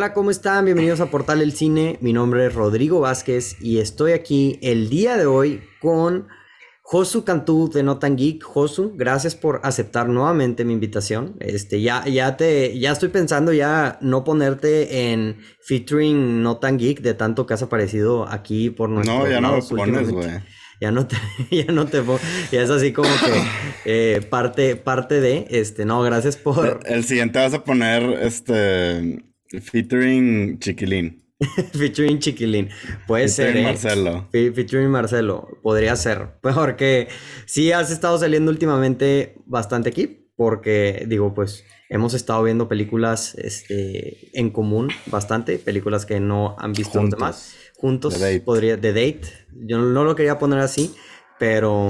Hola, ¿cómo están? Bienvenidos a Portal El Cine. Mi nombre es Rodrigo Vázquez y estoy aquí el día de hoy con Josu Cantú de Notan Geek. Josu, gracias por aceptar nuevamente mi invitación. Este, ya, ya te, ya estoy pensando ya no ponerte en featuring Notan Geek de tanto que has aparecido aquí por nuestro No, ya no me pones, güey. Ya no te, ya no te ya es así como que eh, parte, parte de, este, no, gracias por. El siguiente vas a poner, este, Featuring Chiquilín. featuring Chiquilín. Puede ser. ¿eh? Marcelo. featuring Marcelo. Podría ser. Porque sí has estado saliendo últimamente bastante aquí. Porque, digo, pues hemos estado viendo películas este, en común bastante. Películas que no han visto Juntos. los demás. Juntos. The Date. Podría. The Date. Yo no lo quería poner así. Pero,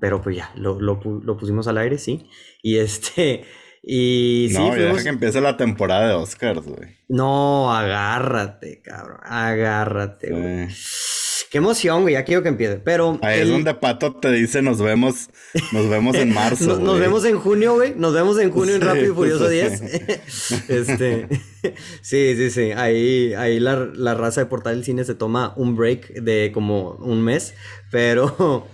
pero pues ya, lo, lo, lo pusimos al aire, sí. Y este. Y sí, no, ya fuimos- deja que empiece la temporada de Oscars, güey. no, agárrate, cabrón. Agárrate, güey. Sí. Qué emoción, güey. Ya quiero que empiece. Pero. Ahí es donde Pato te dice nos vemos, nos vemos en marzo. Nos, vemos en junio, güey. Nos vemos en junio en Sí, Rápido y Furioso sí. 10. este. sí, sí, sí. Ahí, ahí la, la raza de Portal del Cine se toma un break de como un mes. Pero.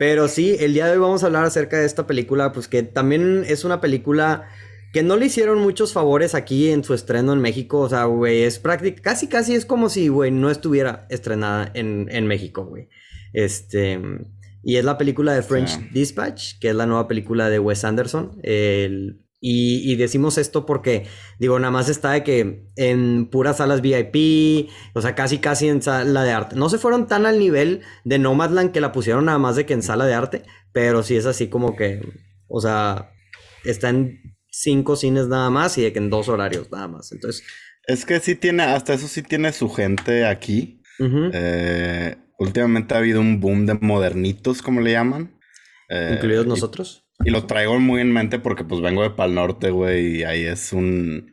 Pero sí, el día de hoy vamos a hablar acerca de esta película, pues que también es una película que no le hicieron muchos favores aquí en su estreno en México. O sea, güey, es prácticamente, casi, casi es como si, güey, no estuviera estrenada en, en México, güey. Este, y es la película de French Sí. Dispatch, que es la nueva película de Wes Anderson. El- y, y decimos esto porque, digo, nada más está de que en puras salas VIP, o sea, casi, casi en sala de arte. No se fueron tan al nivel de Nomadland que la pusieron nada más de que en sala de arte, pero sí es así como que, o sea, está en cinco cines nada más y de que en dos horarios nada más. Entonces, Es que sí tiene, hasta eso sí tiene su gente aquí. Eh, últimamente ha habido un boom de modernitos, como le llaman. Eh, incluidos nosotros. Y lo traigo muy en mente porque pues vengo de Pal Norte, güey, y ahí es un,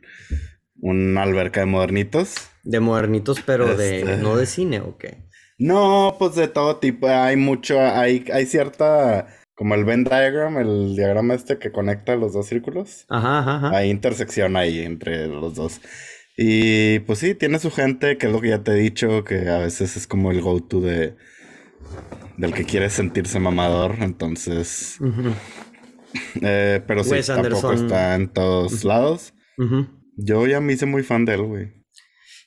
una alberca de modernitos. De modernitos, pero de, Este. no de cine, ¿o qué? No, pues de todo tipo, hay mucho, hay, hay cierta, como el Venn diagram, el diagrama este que conecta los dos círculos. Ajá, ajá, ajá. Hay intersección ahí entre los dos. Y pues sí, tiene su gente, que es lo que ya te he dicho, que a veces es como el go-to de, del que quiere sentirse mamador, entonces... Eh, pero sí, tampoco está en todos lados. Yo ya me hice muy fan de él, güey.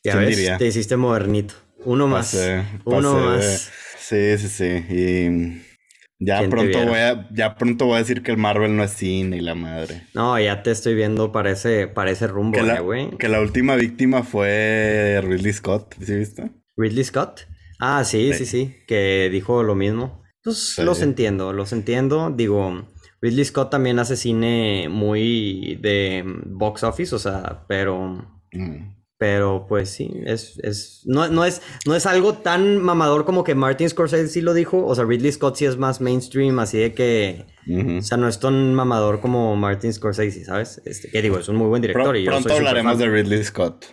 Ya ¿Quién ves, diría? te hiciste modernito. Uno más. Pasé- Uno pasé más. Sí, sí, sí. Y ya ¿Quién te pronto voy a, ya pronto voy a decir que el Marvel no es cine y la madre. No, ya te estoy viendo para ese, para ese rumbo, Que eh, güey. que la última víctima fue Ridley Scott, ¿sí viste? Ridley Scott. Ah, sí, sí, Sí. sí, que dijo lo mismo. Pues Sí. los entiendo, los entiendo. Digo, Ridley Scott también hace cine muy de box office, o sea, pero, Mm. pero pues sí, es, es, no, no es, no es algo tan mamador como que Martin Scorsese sí lo dijo. O sea, Ridley Scott sí es más mainstream, así de que, o sea, no es tan mamador como Martin Scorsese, ¿sabes? Este, que digo, es un muy buen director Pro- y yo pronto soy hablaremos de Ridley Scott.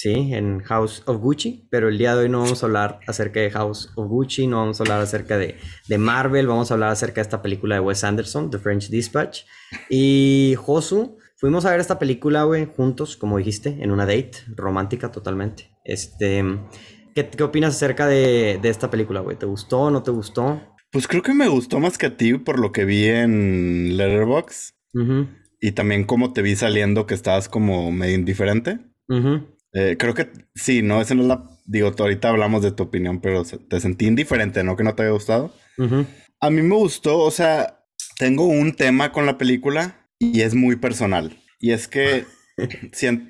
Sí, en House of Gucci, pero el día de hoy no vamos a hablar acerca de House of Gucci, no vamos a hablar acerca de, de Marvel, vamos a hablar acerca de esta película de Wes Anderson, The French Dispatch. Y Josu, fuimos a ver esta película, güey, juntos, como dijiste, en una date romántica totalmente. Este, ¿qué, qué opinas acerca de, de esta película, güey? ¿Te gustó o no te gustó? Pues creo que me gustó más que a ti por lo que vi en Letterboxd. Ujú, Y también como te vi saliendo que estabas como medio indiferente. ujú. Eh, creo que sí, no, esa no es la... Digo, ahorita hablamos de tu opinión, pero te sentí indiferente, ¿no? Que no te había gustado. Ujú. A mí me gustó, o sea, tengo un tema con la película y es muy personal. Y es que... sien-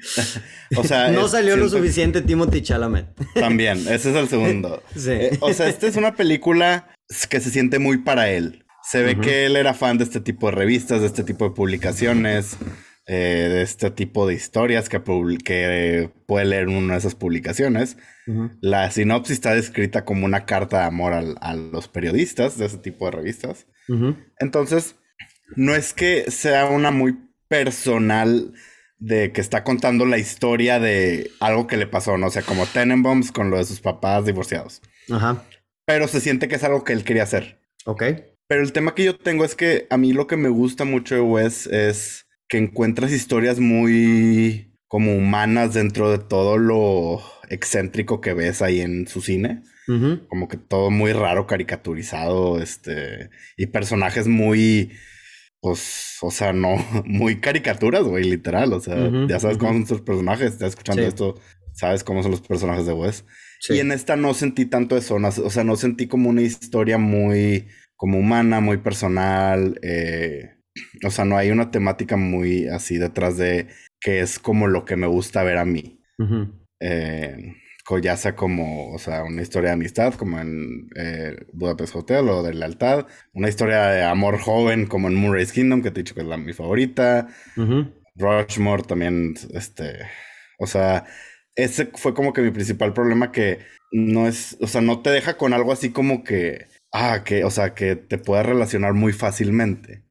o sea... no salió lo siento- suficiente Timothy Chalamet. También, ese es el segundo. Sí. Eh, o sea, esta es una película que se siente muy para él. Se ve Ujú. que él era fan de este tipo de revistas, de este tipo de publicaciones, eh, de este tipo de historias que, puede leer en una de esas publicaciones. La sinopsis está descrita como una carta de amor al- a los periodistas de ese tipo de revistas. Entonces, no es que sea una muy personal de que está contando la historia de algo que le pasó, ¿no? O sea, como Tenenbaums con lo de sus papás divorciados. Ajá. Pero se siente que es algo que él quería hacer. Ok. Pero el tema que yo tengo es que a mí lo que me gusta mucho de Wes es que encuentras historias muy como humanas dentro de todo lo excéntrico que ves ahí en su cine. Como que todo muy raro, caricaturizado, este, y personajes muy, pues, o sea, no, muy caricaturas, güey, literal, o sea, ya sabes cómo son sus personajes, estás escuchando esto, sabes cómo son los personajes de Wes. Y en esta no sentí tanto eso, o sea, no sentí como una historia muy, como humana, muy personal, eh, o sea, no hay una temática muy así detrás de que es como lo que me gusta ver a mí. eh, ya sea como, o sea, una historia de amistad, como en eh, Budapest Hotel o de lealtad, una historia de amor joven, como en Murray's Kingdom, que te he dicho que es la, mi favorita, Rushmore también, este, o sea, ese fue como que mi principal problema que no es, o sea, no te deja con algo así como que, ah, que, o sea, que te puedas relacionar muy fácilmente.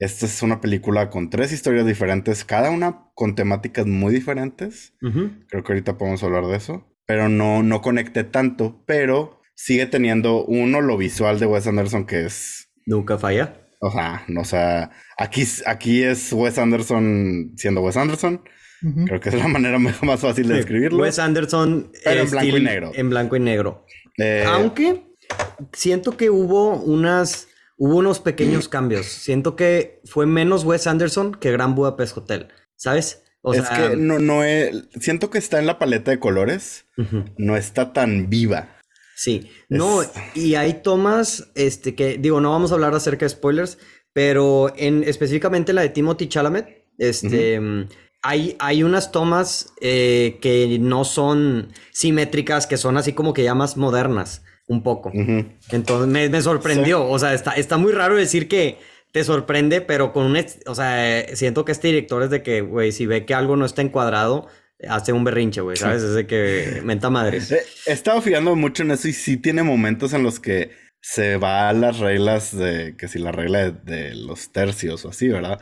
Esta es una película con tres historias diferentes, cada una con temáticas muy diferentes. Creo que ahorita podemos hablar de eso. Pero no, no conecté tanto, pero sigue teniendo uno lo visual de Wes Anderson que es... Nunca falla. O sea, no, o sea, aquí, aquí es Wes Anderson siendo Wes Anderson. Creo que es la manera más fácil de describirlo. Wes Anderson en blanco y negro. En blanco y negro. Eh, Aunque siento que hubo unas hubo unos pequeños cambios. Siento que fue menos Wes Anderson que Gran Budapest Hotel, ¿sabes? O es que no, no es, siento que está en la paleta de colores, no está tan viva. Sí, no, y hay tomas, este, que digo, no vamos a hablar acerca de spoilers, pero en específicamente la de Timothy Chalamet, este, hay, hay unas tomas eh, que no son simétricas, que son así como que ya más modernas un poco. Entonces me, sorprendió. O sea, está, está muy raro decir que te sorprende, pero con un... O sea, siento que este director es de que, güey, si ve que algo no está encuadrado, hace un berrinche, güey, ¿sabes? Es de que menta madres. He estado fijando mucho en eso y sí tiene momentos en los que se va a las reglas de, que si la regla de, los tercios o así, ¿verdad?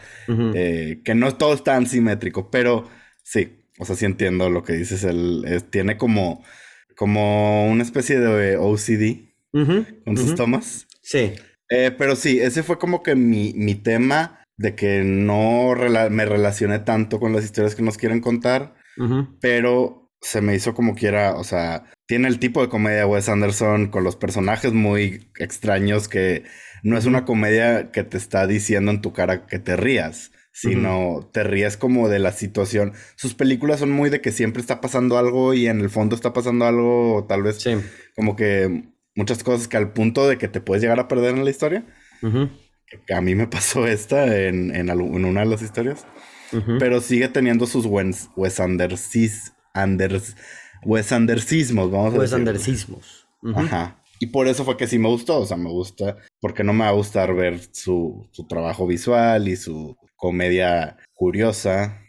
Eh, que no todo es tan simétrico, pero sí, o sea, sí entiendo lo que dices, él tiene como como una especie de OCD con sus tomas. Sí. Eh, pero sí, ese fue como que mi, mi tema de que no me relacioné tanto con las historias que nos quieren contar, pero se me hizo como quiera, o sea, tiene el tipo de comedia Wes Anderson con los personajes muy extraños que no es una comedia que te está diciendo en tu cara que te rías sino te ríes como de la situación. Sus películas son muy de que siempre está pasando algo y en el fondo está pasando algo, tal vez como que muchas cosas que al punto de que te puedes llegar a perder en la historia. que a mí me pasó esta en, en, una de las historias. Pero sigue teniendo sus Wes, Wes Andersis, Anders, Wes Andersismos, vamos a Wes Andersismos. Ajá. Y por eso fue que sí me gustó, o sea, me gusta, porque no me va a gustar ver su, su trabajo visual y su comedia curiosa.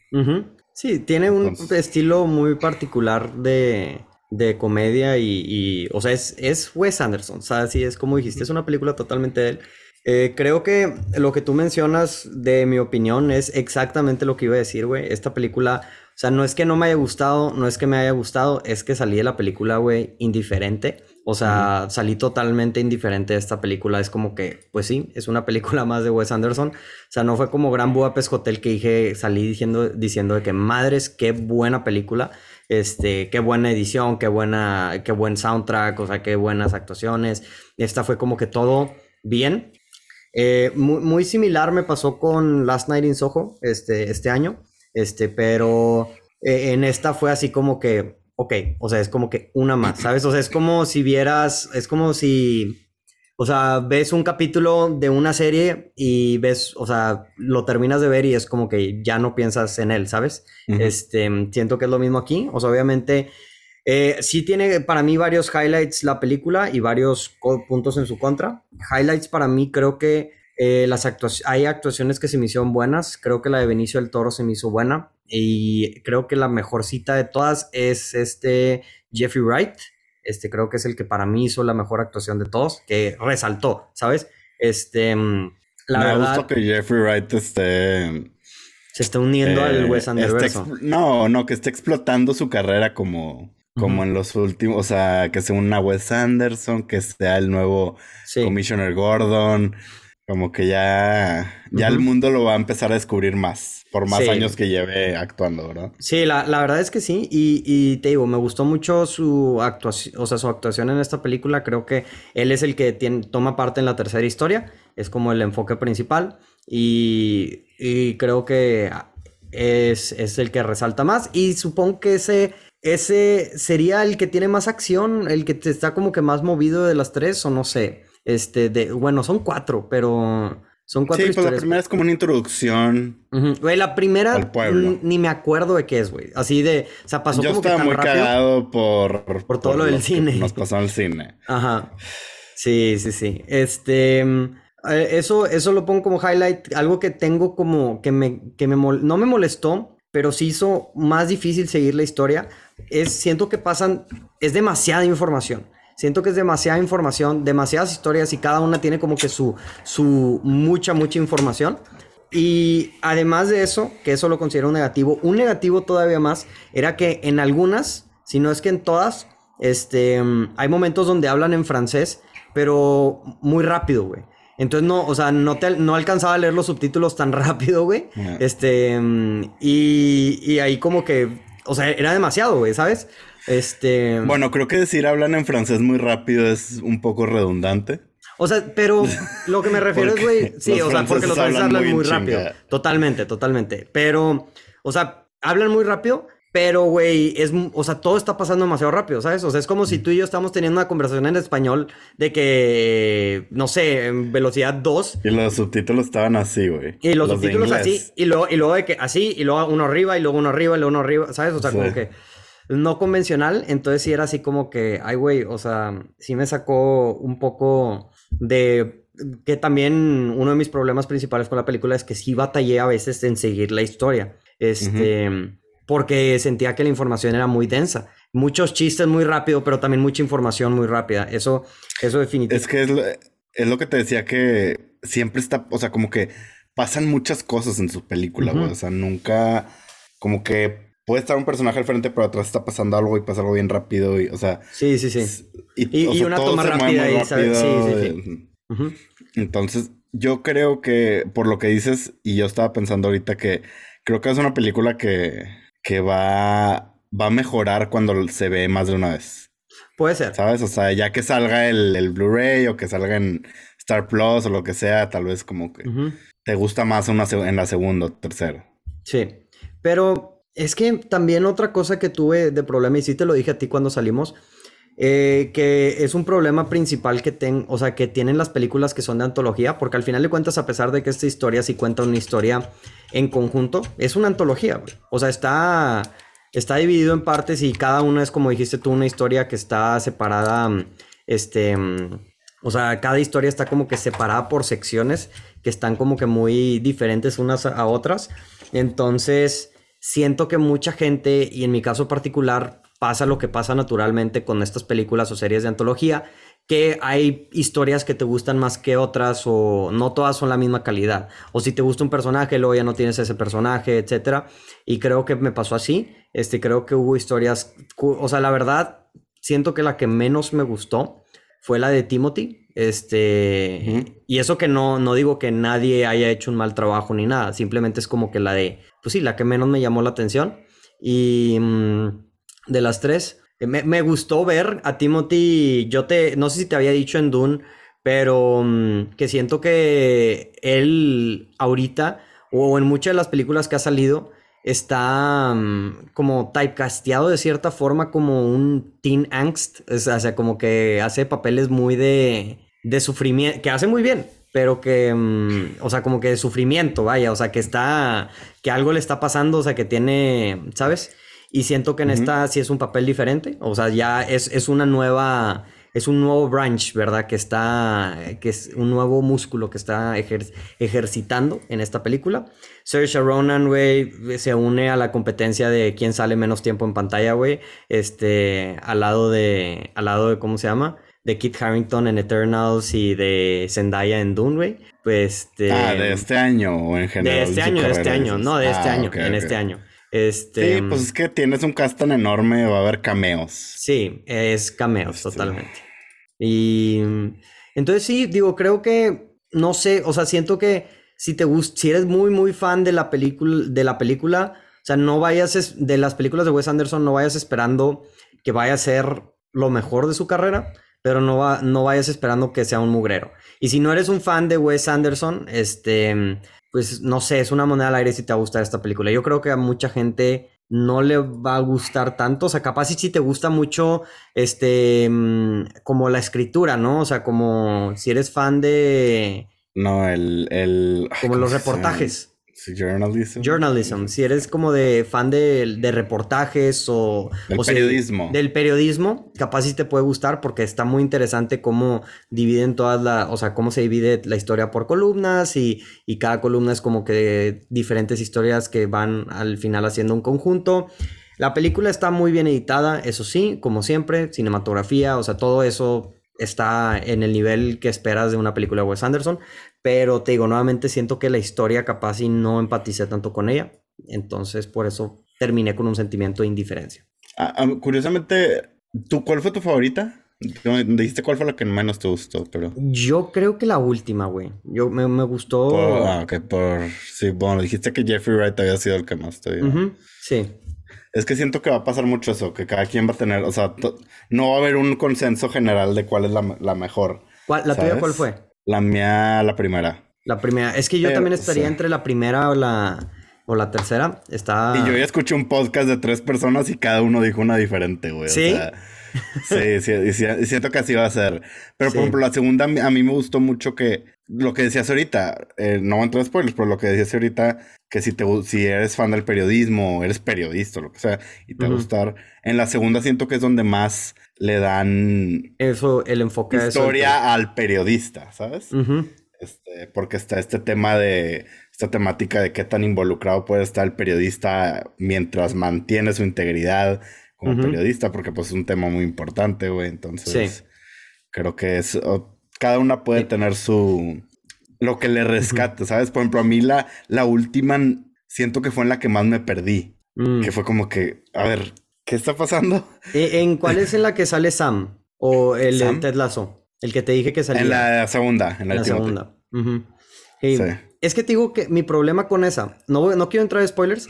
Sí, tiene un estilo muy particular de, de comedia y, o sea, es, es Wes Anderson, o sea, sí, es como dijiste, es una película totalmente de él. Eh, creo que lo que tú mencionas, de mi opinión, es exactamente lo que iba a decir, güey. Esta película, o sea, no es que no me haya gustado, no es que me haya gustado, es que salí de la película, güey, indiferente. O sea, salí totalmente indiferente de esta película. Es como que, pues sí, es una película más de Wes Anderson. O sea, no fue como Gran Budapest Hotel que dije, salí diciendo, diciendo de que madres, qué buena película. Este, qué buena edición, qué buena, qué buen soundtrack, o sea, qué buenas actuaciones. Esta fue como que todo bien. Eh, muy, similar me pasó con Last Night in Soho este, este año. Este, pero eh, en esta fue así como que ok, o sea, es como que una más, ¿sabes? O sea, es como si vieras, es como si, o sea, ves un capítulo de una serie y ves, o sea, lo terminas de ver y es como que ya no piensas en él, ¿sabes? Este, siento que es lo mismo aquí, o sea, obviamente... Eh, sí tiene para mí varios highlights la película y varios puntos en su contra. Highlights para mí creo que eh, las hay actuaciones que se me hicieron buenas. Creo que la de Benicio del Toro se me hizo buena. Y creo que la mejor cita de todas es este Jeffrey Wright. Este creo que es el que para mí hizo la mejor actuación de todos, que resaltó, ¿sabes? Este, mm, la Me verdad, que Jeffrey Wright esté... Se está uniendo al Wes eh, Anderson. No, no, que esté explotando su carrera como, como en los últimos, o sea, que sea una Wes Anderson, que sea el nuevo Commissioner Gordon, Como que ya, ya el mundo lo va a empezar a descubrir más, por más años que lleve actuando, ¿verdad? Sí, la, la verdad es que sí, y, y, te digo, me gustó mucho su actuación, o sea, su actuación en esta película, creo que él es el que tiene, toma parte en la tercera historia, es como el enfoque principal, y, y creo que es, es, el que resalta más, y supongo que ese, ese sería el que tiene más acción, el que está como que más movido de las tres, o no sé. Este, de, bueno, son cuatro, pero son cuatro sí, pues la primera es como una introducción. Güey, la primera ni me acuerdo de qué es, güey. Así de, o sea, pasó Yo como estaba que tan muy rápido cagado por, por todo lo del cine. Nos pasó el cine. Ajá. Sí, sí, sí. Este, eh, eso, eso lo pongo como highlight. Algo que tengo como que me, que me no me molestó, pero sí hizo más difícil seguir la historia. Es, siento que pasan, es demasiada información. Siento que es demasiada información, demasiadas historias y cada una tiene como que su, su mucha, mucha información. Y además de eso, que eso lo considero un negativo, un negativo todavía más era que en algunas, si no es que en todas, este, hay momentos donde hablan en francés, pero muy rápido, güey. Entonces no, o sea, no, te, no alcanzaba a leer los subtítulos tan rápido, güey. Este, y, y ahí como que, o sea, era demasiado, güey, ¿sabes? Este. Bueno, creo que decir hablan en francés muy rápido es un poco redundante. O sea, pero lo que me refiero es, güey. Sí, o sea, porque los franceses hablan, muy, rápido. Totalmente, totalmente. Pero, o sea, hablan muy rápido, pero, güey, es, o sea, todo está pasando demasiado rápido, ¿sabes? O sea, es como si tú y yo estamos teniendo una conversación en español de que, no sé, en velocidad 2. Y los subtítulos estaban así, güey. Y los, subtítulos así, y luego, y luego de que así, y luego uno arriba, y luego uno arriba, y luego uno arriba, ¿sabes? O sea, como que no convencional, entonces sí era así como que, ay, güey, o sea, sí me sacó un poco de que también uno de mis problemas principales con la película es que sí batallé a veces en seguir la historia, este, porque sentía que la información era muy densa. Muchos chistes muy rápido, pero también mucha información muy rápida. Eso, eso definitivamente. Es que es lo, es lo que te decía que siempre está, o sea, como que pasan muchas cosas en su película, güey. O sea, nunca, como que puede estar un personaje al frente, pero atrás está pasando algo y pasa algo bien rápido. Y, o sea. Sí, sí, sí. Y, una toma rápida y ¿sabes? Sí, sí, sí. Entonces, yo creo que, por lo que dices, y yo estaba pensando ahorita que creo que es una película que, que va, va a mejorar cuando se ve más de una vez. Puede ser. ¿Sabes? O sea, ya que salga el, el Blu-ray o que salga en Star Plus o lo que sea, tal vez como que te gusta más una, en la segunda o tercera. Sí. Pero es que también otra cosa que tuve de problema, y sí te lo dije a ti cuando salimos, eh, que es un problema principal que, ten, o sea, que tienen las películas que son de antología, porque al final de cuentas, a pesar de que esta historia sí cuenta una historia en conjunto, es una antología, O sea, está, está dividido en partes y cada una es, como dijiste tú, una historia que está separada, este, o sea, cada historia está como que separada por secciones que están como que muy diferentes unas a otras. Entonces siento que mucha gente, y en mi caso particular, pasa lo que pasa naturalmente con estas películas o series de antología, que hay historias que te gustan más que otras o no todas son la misma calidad. O si te gusta un personaje, luego ya no tienes ese personaje, etc. Y creo que me pasó así. Este, creo que hubo historias, o sea, la verdad, siento que la que menos me gustó fue la de Timothy. Este, y eso que no, no digo que nadie haya hecho un mal trabajo ni nada, simplemente es como que la de pues sí, la que menos me llamó la atención. Y mm, de las tres, eh, me, gustó ver a Timothy, yo te, no sé si te había dicho en Dune, pero mm, que siento que él ahorita, o en muchas de las películas que ha salido, está mm, como typecasteado de cierta forma como un teen angst, o sea, como que hace papeles muy de, de sufrimiento, que hace muy bien, pero que, mm, o sea, como que de sufrimiento, vaya, o sea, que está, que algo le está pasando, o sea, que tiene, ¿sabes? Y siento que en esta sí es un papel diferente, o sea, ya es, es una nueva, es un nuevo branch, ¿verdad? Que está, que es un nuevo músculo que está ejercitando en esta película. Saoirse Ronan, güey, se une a la competencia de quién sale menos tiempo en pantalla, güey, este, al lado de, al lado de, ¿cómo se llama? De Kit Harrington en Eternals y de Zendaya en Dune, Pues este... Ah, de este año o en general. De este año, de este año, no, de este ah, año, en este año. Este... Sí, pues es que tienes un cast tan enorme, va a haber cameos. Sí, es cameos este. totalmente. Y entonces sí, digo, creo que no sé, o sea, siento que si te gusta, si eres muy, muy fan de la película, de la película, o sea, no vayas, de las películas de Wes Anderson, no vayas esperando que vaya a ser lo mejor de su carrera, pero no, va, no vayas esperando que sea un mugrero. Y si no eres un fan de Wes Anderson, este, pues no sé, es una moneda al aire si te va a gustar esta película. Yo creo que a mucha gente no le va a gustar tanto. O sea, capaz si, te gusta mucho, este, mm, como la escritura, ¿no? O sea, como si eres fan de... No, el... el como los reportajes. Journalism. Journalism. Si eres como de fan de, de reportajes o... Del periodismo. del periodismo, capaz sí te puede gustar porque está muy interesante cómo dividen todas las... O sea, cómo se divide la historia por columnas y, y cada columna es como que diferentes historias que van al final haciendo un conjunto. La película está muy bien editada, eso sí, como siempre, cinematografía, o sea, todo eso está en el nivel que esperas de una película de Wes Anderson, pero te digo, nuevamente siento que la historia capaz y no empaticé tanto con ella, entonces por eso terminé con un sentimiento de indiferencia. Ah, ah, curiosamente, ¿tú cuál fue tu favorita? Dijiste cuál fue la que menos te gustó, pero... Yo creo que la última, güey. Yo me, me gustó... ah, ok, por... Sí, bueno, dijiste que Jeffrey Wright había sido el que más te dio. Sí. Es que siento que va a pasar mucho eso, que cada quien va a tener, o sea, no va a haber un consenso general de cuál es la, mejor. ¿La tuya cuál fue? La mía, la primera. La primera. Es que yo también estaría entre la primera o la, o la tercera. Está... Y yo ya escuché un podcast de tres personas y cada uno dijo una diferente, güey. ¿Sí? sí, sí, y siento que así va a ser. Pero, por ejemplo, la segunda a mí me gustó mucho que lo que decías ahorita, eh, no voy a spoilers, pero lo que decías ahorita, que si, te, si eres fan del periodismo, eres periodista, lo que sea, y te va a gustar, en la segunda siento que es donde más le dan... Eso, el enfoque Historia al periodista, ¿sabes? este, porque está este tema de... Esta temática de qué tan involucrado puede estar el periodista mientras mantiene su integridad como periodista, porque pues es un tema muy importante, güey. Entonces, creo que es cada una puede tener su... Lo que le rescate, ¿sabes? Por ejemplo, a mí la, la última siento que fue en la que más me perdí. Mm. Que fue como que, a ver, ¿qué está pasando? ¿E, ¿En cuál es en la que sale Sam? ¿O el de Ted Lasso? El que te dije que salía. En la segunda, en la, segunda. Es que te digo que mi problema con esa, no, no quiero entrar en spoilers,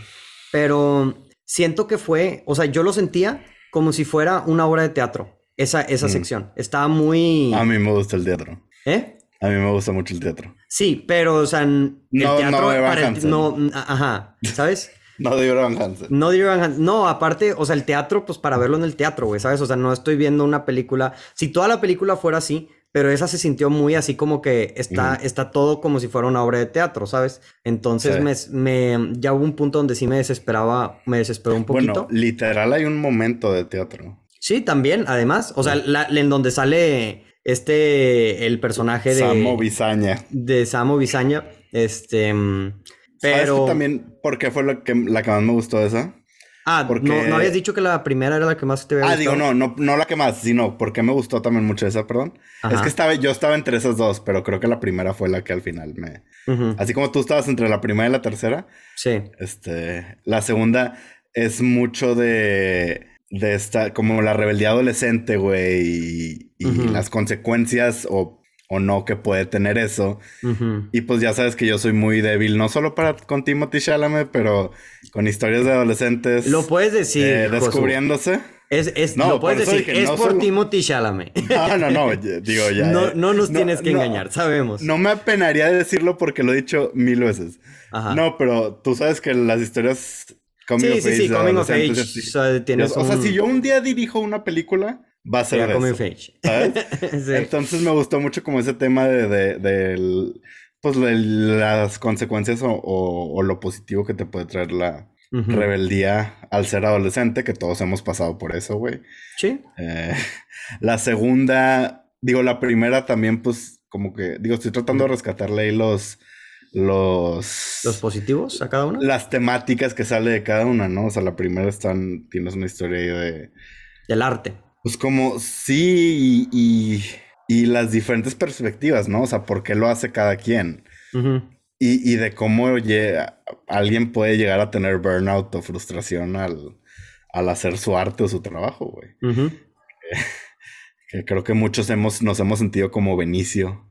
pero siento que fue, o sea, yo lo sentía como si fuera una obra de teatro esa, esa mm. sección. Estaba muy... A mí me gusta el teatro. ¿Eh? A mí me gusta mucho el teatro. Sí, pero, o sea, el no, teatro... No, para no, ajá, ¿sabes? No de Van Hansen. No de Van Hansen. No, aparte, o sea, el teatro, pues para verlo en el teatro, güey, ¿sabes? O sea, no estoy viendo una película... Si toda la película fuera así, pero esa se sintió muy así como que está, está todo como si fuera una obra de teatro, ¿sabes? Entonces me, me, ya hubo un punto donde sí me desesperaba, me desesperó un poquito. Bueno, literal hay un momento de teatro. Sí, también, además. O sea, en donde sale este, el personaje de... Samo Bizaña. De Samo Bizaña. Este... Pero... ¿Sabes también por qué fue la que, la que más me gustó esa? Ah, porque... no, habías dicho que la primera era la que más te había Ah, digo, no, no, no la que más, sino porque me gustó también mucho esa, perdón. Es que estaba, yo estaba entre esas dos, pero creo que la primera fue la que al final me... Así como tú estabas entre la primera y la tercera. Sí. Este, la segunda es mucho de de esta, como la rebeldía adolescente, güey, y, las consecuencias o, o, no que puede tener eso. Y pues ya sabes que yo soy muy débil, no solo para con Timothy Chalamet, pero con historias de adolescentes. Lo puedes decir. Eh, descubriéndose. Es, es, no, lo puedes decir, es por Timothy Chalamet. No, no, no, digo ya. no, no nos tienes que engañar, sabemos. No me apenaría decirlo porque lo he dicho mil veces. No, pero tú sabes que las historias sí, sí, sí, Coming of Age. O sea, si yo un día dirijo una película, va a ser de Coming of Age. Entonces me gustó mucho como ese tema de, de, pues, las consecuencias o, lo positivo que te puede traer la rebeldía al ser adolescente, que todos hemos pasado por eso, güey. Sí. Eh, la segunda, digo, la primera también, pues, como que, digo, estoy tratando de rescatarle ahí los los... ¿Los positivos a cada una? Las temáticas que sale de cada una, ¿no? O sea, la primera están, tienes una historia ahí de... Del arte. Pues como, sí, y, y, las diferentes perspectivas, ¿no? O sea, por qué lo hace cada quien. y, y, de cómo alguien puede llegar a tener burnout o frustración al, al hacer su arte o su trabajo, güey. que creo que muchos hemos, nos hemos sentido como Benicio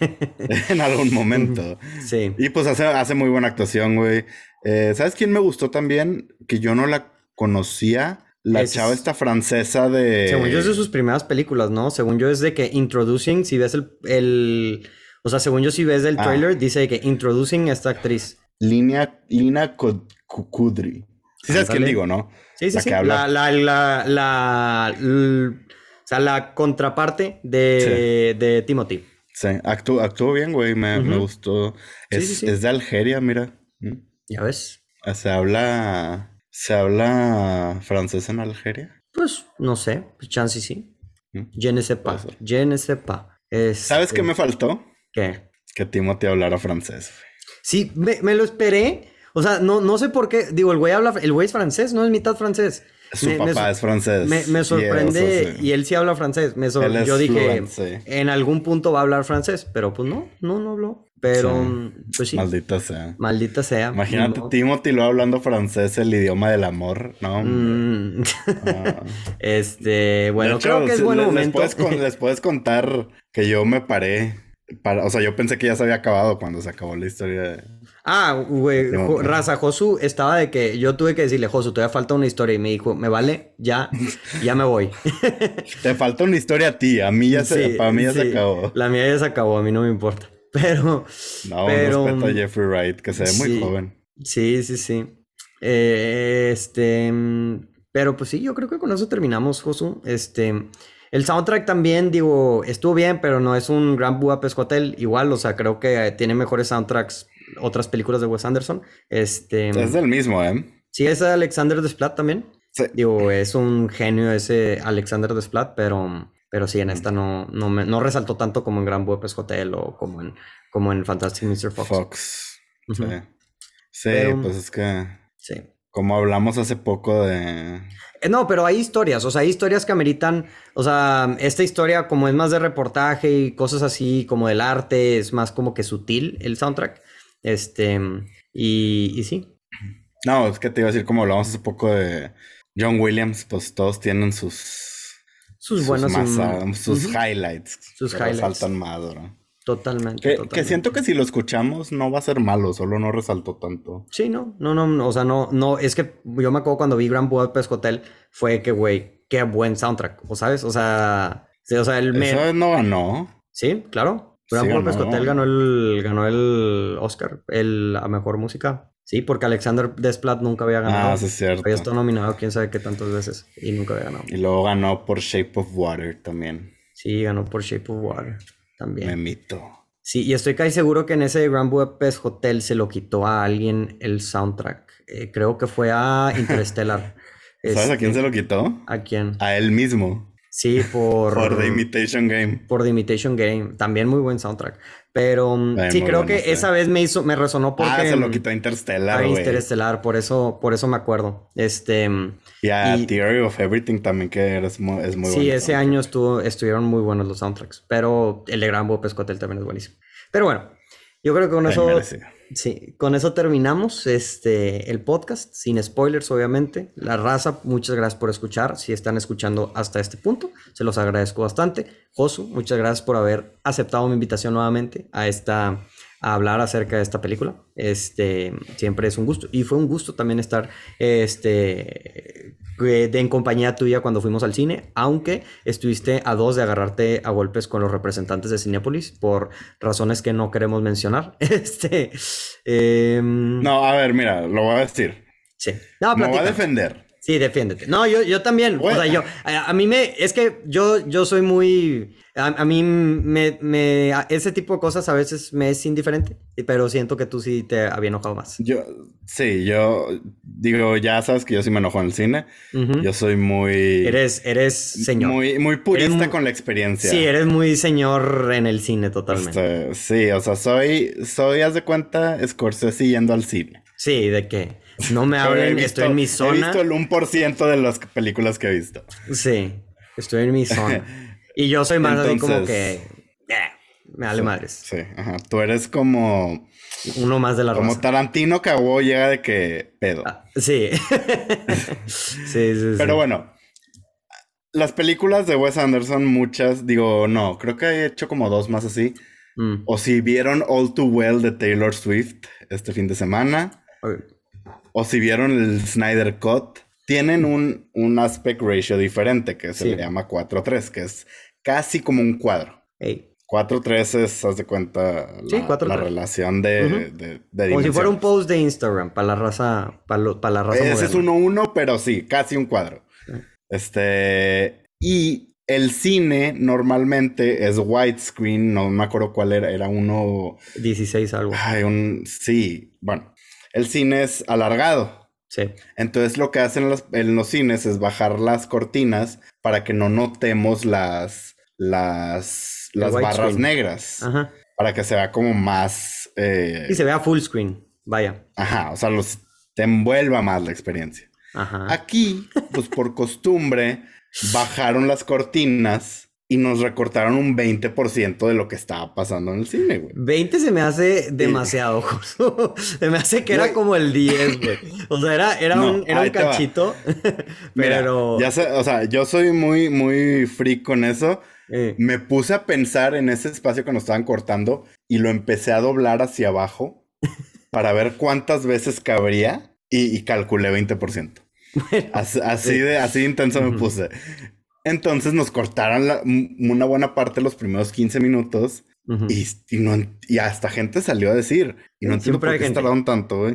en algún momento. Sí. Y pues hace, hace muy buena actuación, güey. Eh, ¿Sabes quién me gustó también? Que yo no la conocía. La Es- chava esta francesa de... Según yo es de sus primeras películas, ¿no? Según yo es de que Introducing, si ves el... el- o sea, según yo si ves el Ah. trailer, dice que Introducing a esta actriz. Línea, Lina Kudry. Sí sabes quién digo, ¿no? Sí, sí, La sí. que habla. La, la, la, la, o sea, la contraparte de, de Timothy. Sí, actuó, actuó bien, güey. Me, me gustó. Es, sí, sí. es de Algeria, mira. Mm. ¿Ya ves? Se habla... ¿Se habla francés en Algeria? Pues, no sé. Pues chance sí. Mm. Je ne sais pas. ser. Je ne sais pas. ¿Sabes qué Este, me faltó? ¿Qué? Que Timothy hablara francés. güey. Sí, me, me lo esperé. O sea, no, no sé por qué. Digo, el güey habla, el güey es francés, no es mitad francés. Su Me- papá es francés. Me, y sorprende eso, sí. y él sí habla francés. Me sor- Él es Yo dije, fluent, sí. en algún punto va a hablar francés, pero pues no, no, no habló. Pero, Sí. mm, pues sí, Maldita sea. maldita sea. Imagínate No. Timothy lo hablando francés, el idioma del amor, ¿no? Mm, Ah. este, bueno, hecho, creo que es buen les- momento. Les puedes, con- les puedes contar que yo me paré. Para, o sea, yo pensé que ya se había acabado cuando se acabó la historia. de- Ah, güey, Jo-. Raza Josu estaba de que yo tuve que decirle, Josu, todavía falta una historia. Y me dijo, me vale, ya, ya me voy. Te falta una historia a ti, a mí ya se, para mí ya se acabó. La mía ya se acabó, a mí no me importa. Pero, No, pero- un respeto a Jeffrey Wright, que se ve muy joven. Sí, sí, sí. Eh, este, mm, pero pues sí, yo creo que con eso terminamos, Josu. Este, el soundtrack también, digo, estuvo bien, pero no es un Grand Budapest Hotel. Igual, o sea, creo que tiene mejores soundtracks otras películas de Wes Anderson. Este, Es del mismo, ¿eh? sí, es Alexander Desplat también. Sí. Digo, es un genio ese Alexander Desplat, pero, pero sí, en esta no, no, me, no resaltó tanto como en Grand Budapest Hotel o como en, como en Fantastic Mr. Fox. Fox. Sí. Sí, Pero- pues es que Sí. como hablamos hace poco de... Eh, No, pero hay historias, o sea, hay historias que ameritan, o sea, esta historia como es más de reportaje y cosas así, como del arte, es más como que sutil el soundtrack. Este, y, y sí. No, es que te iba a decir como hablamos hace poco de John Williams, pues todos tienen sus... Sus buenos y- más, ah, sus highlights. Sus que highlights. resaltan más, ¿no? Totalmente, Que, que totalmente. siento que si lo escuchamos no va a ser malo, solo no resaltó tanto. Sí, no, no, no, no, o sea, no, no, es que yo me acuerdo cuando vi Grand Budapest Hotel, fue que, güey, qué buen soundtrack, ¿o sabes? O sea, sí, o sea, el me... Eso no ganó. Sí, claro. Grand Sí, Budapest ganó. Hotel ganó el, ganó el Oscar, el, la mejor música. Sí, porque Alexander Desplat nunca había ganado. Ah, es cierto. Había estado nominado quién sabe qué tantas veces y nunca había ganado. Y luego ganó por Shape of Water también. Sí, ganó por Shape of Water también. Memito. Sí, y estoy casi seguro que en ese Grand Budapest Hotel se lo quitó a alguien el soundtrack. Eh, creo que fue a Interstellar. ¿Sabes a quién Este, se lo quitó? ¿A quién? A él mismo. Sí, por... Por The Imitation Game. por The Imitation Game. También muy buen soundtrack. Pero mm, Ay, sí, creo que sí. esa vez me hizo, me resonó porque... ah, se lo mm, quitó Interstellar, a güey. Interestelar, por eso, por eso me acuerdo. Este, Y a y- Theory of Everything también, que es muy, es muy sí, bueno. ese año estuvo, estuvieron muy buenos los soundtracks, pero el de Gran Budapest Hotel también es buenísimo. Pero bueno, yo creo que con Bien eso, merecido. Sí, con eso terminamos este, el podcast, sin spoilers obviamente. La raza, muchas gracias por escuchar, si están escuchando hasta este punto, se los agradezco bastante. Josu, muchas gracias por haber aceptado mi invitación nuevamente a esta a hablar acerca de esta película. Este, siempre es un gusto. Y fue un gusto también estar este, eh, en compañía tuya cuando fuimos al cine, aunque estuviste a dos de agarrarte a golpes con los representantes de Cinépolis por razones que no queremos mencionar. Este, em, No, a ver, mira, lo voy a decir. sí. No, Me voy a defender. Sí, defiéndete. No, yo, yo también. Bueno. O sea, yo, a, a mí me, es que yo, yo soy muy, a, a mí me, me, a- ese tipo de cosas a veces me es indiferente, pero siento que tú sí te había enojado más. Yo, sí, yo digo, ya sabes que yo sí me enojo en el cine. Yo soy muy... Eres, eres señor. Muy, muy purista con la experiencia. Sí, eres muy señor en el cine totalmente. Este, sí, o sea, soy, soy, haz de cuenta, Scorsese yendo al cine. Sí, de que no me He hablen, visto- estoy en mi He zona. visto el 1% de las películas que he visto. Sí, estoy en mi zona. Y yo soy más así como Entonces- que, eh, me vale madres. Sí, ajá. Tú eres como, Uno más de la como raza. Tarantino huevo llega de que pedo. Ah, sí. sí, sí, sí. Pero bueno, las películas de Wes Anderson, muchas, digo, no, creo que he hecho como dos más así. Mm. O si vieron All Too Well de Taylor Swift este fin de semana. Ok. O si vieron el Snyder Cut. Tienen un, un aspect ratio diferente que se Sí. le llama 4-3, que es casi como un cuadro. Ey. 4-3 es, haz de cuenta, Sí, la, 4-3. la relación de, Ujú. de, de Como si fuera un post de Instagram para la raza, para, lo- para la raza Ese es moderna. 1-1, pero sí, casi un cuadro. Sí. Este. Y el cine normalmente es widescreen, no me acuerdo cuál era, era uno. 16 algo. Ay, un. Sí, bueno. El cine es alargado. Sí. Entonces lo que hacen los- en los cines es bajar las cortinas para que no notemos las. las. Las barras negras. Ajá. Para que se vea como más. eh, Y se vea full screen. Vaya. Ajá. O sea, los, te envuelva más la experiencia. Ajá. Aquí, pues por costumbre, bajaron las cortinas y nos recortaron un 20% de lo que estaba pasando en el cine, güey. 20 se me hace demasiado. Se me hace que era Güey. como el 10, güey. O sea, era, era No, un, era un cachito. Mira, pero. ya sé, o sea, yo soy muy, muy freak con eso. eh, Me puse a pensar en ese espacio que nos estaban cortando y lo empecé a doblar hacia abajo para ver cuántas veces cabría y, y calculé 20%. Así, así de, así de intenso me puse. Entonces nos cortaron la- una buena parte de los primeros 15 minutos y, y no, en- y hasta gente salió a decir. Y no entiendo por qué gente. tardaron tanto.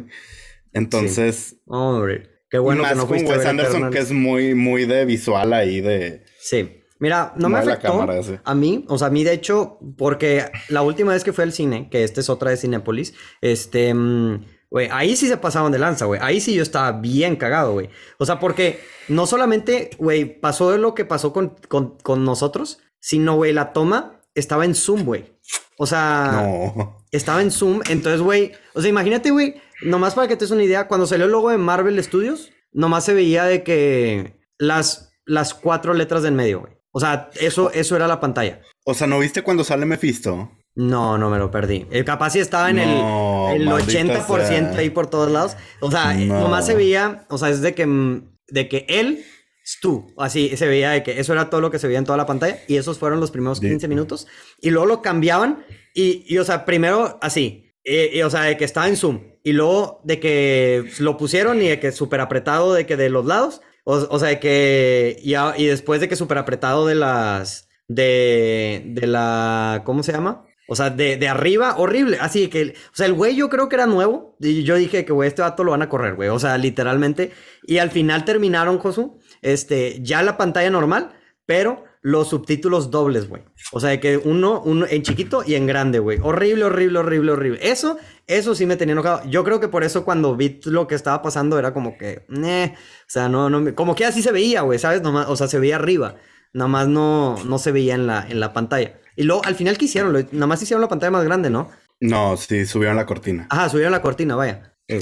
Entonces, Hombre. Qué bueno más que no con Wes Anderson, que es muy, muy de visual ahí de... Sí. Mira, no me Mueve la afectó cámara a mí, o sea, a mí de hecho, porque la última vez que fui al cine, que esta es otra de Cinépolis, este, mm, güey, ahí sí se pasaban de lanza, güey, ahí sí yo estaba bien cagado, güey. O sea, porque no solamente, güey, pasó lo que pasó con, con, con nosotros, sino, güey, la toma estaba en Zoom, güey. O sea, No. estaba en Zoom, entonces, güey, o sea, imagínate, güey, nomás para que te des una idea, cuando salió el logo de Marvel Studios, nomás se veía de que las, las cuatro letras del medio, güey. O sea, eso, eso era la pantalla. O sea, ¿no viste cuando sale Mephisto? No, no me lo perdí. El capaz sí estaba en No, el, el maldita 80% sea. ahí por todos lados. O sea, No. nomás se veía, o sea, es de que, mm, de que él es tú. Así se veía de que eso era todo lo que se veía en toda la pantalla. Y esos fueron los primeros Di- 15 minutos. Y luego lo cambiaban. Y, y, o sea, primero así. Y, y, o sea, de que estaba en Zoom. Y luego de que lo pusieron y de que súper apretado de que de los lados. O, o sea, de que. Y, a- y después de que súper apretado de las. De. De la. ¿Cómo se llama? O sea, de, de arriba, horrible. Así que. O sea, el güey yo creo que era nuevo. Y yo dije que, güey, este vato lo van a correr, güey. O sea, literalmente. Y al final terminaron, Josu. Este. Ya la pantalla normal. Pero los subtítulos dobles, güey. O sea, de que uno, uno en chiquito y en grande, güey. Horrible, horrible, horrible, horrible. Eso, eso sí me tenía enojado. Yo creo que por eso cuando vi lo que estaba pasando era como que, "Neh". o sea, no, no, como que así se veía, güey, ¿sabes? Nomás, o sea, se veía arriba. Nada más no, no se veía en la, en la pantalla. Y luego, al final, ¿qué hicieron? Nada más hicieron la pantalla más grande, ¿no? No, sí, subieron la cortina. Ajá, subieron la cortina, vaya. Sí.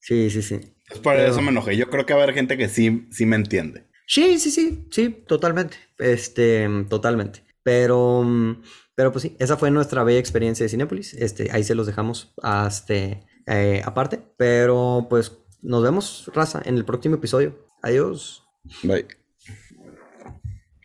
Sí, sí, sí. Pues por Pero- eso me enojé. Yo creo que va a haber gente que sí, sí me entiende. Sí, sí, sí, sí, totalmente. Este, totalmente. Pero, pero pues sí, esa fue nuestra bella experiencia de Cinépolis. Este, ahí se los dejamos hasta, eh, aparte. Pero pues nos vemos, raza, en el próximo episodio. Adiós. Bye.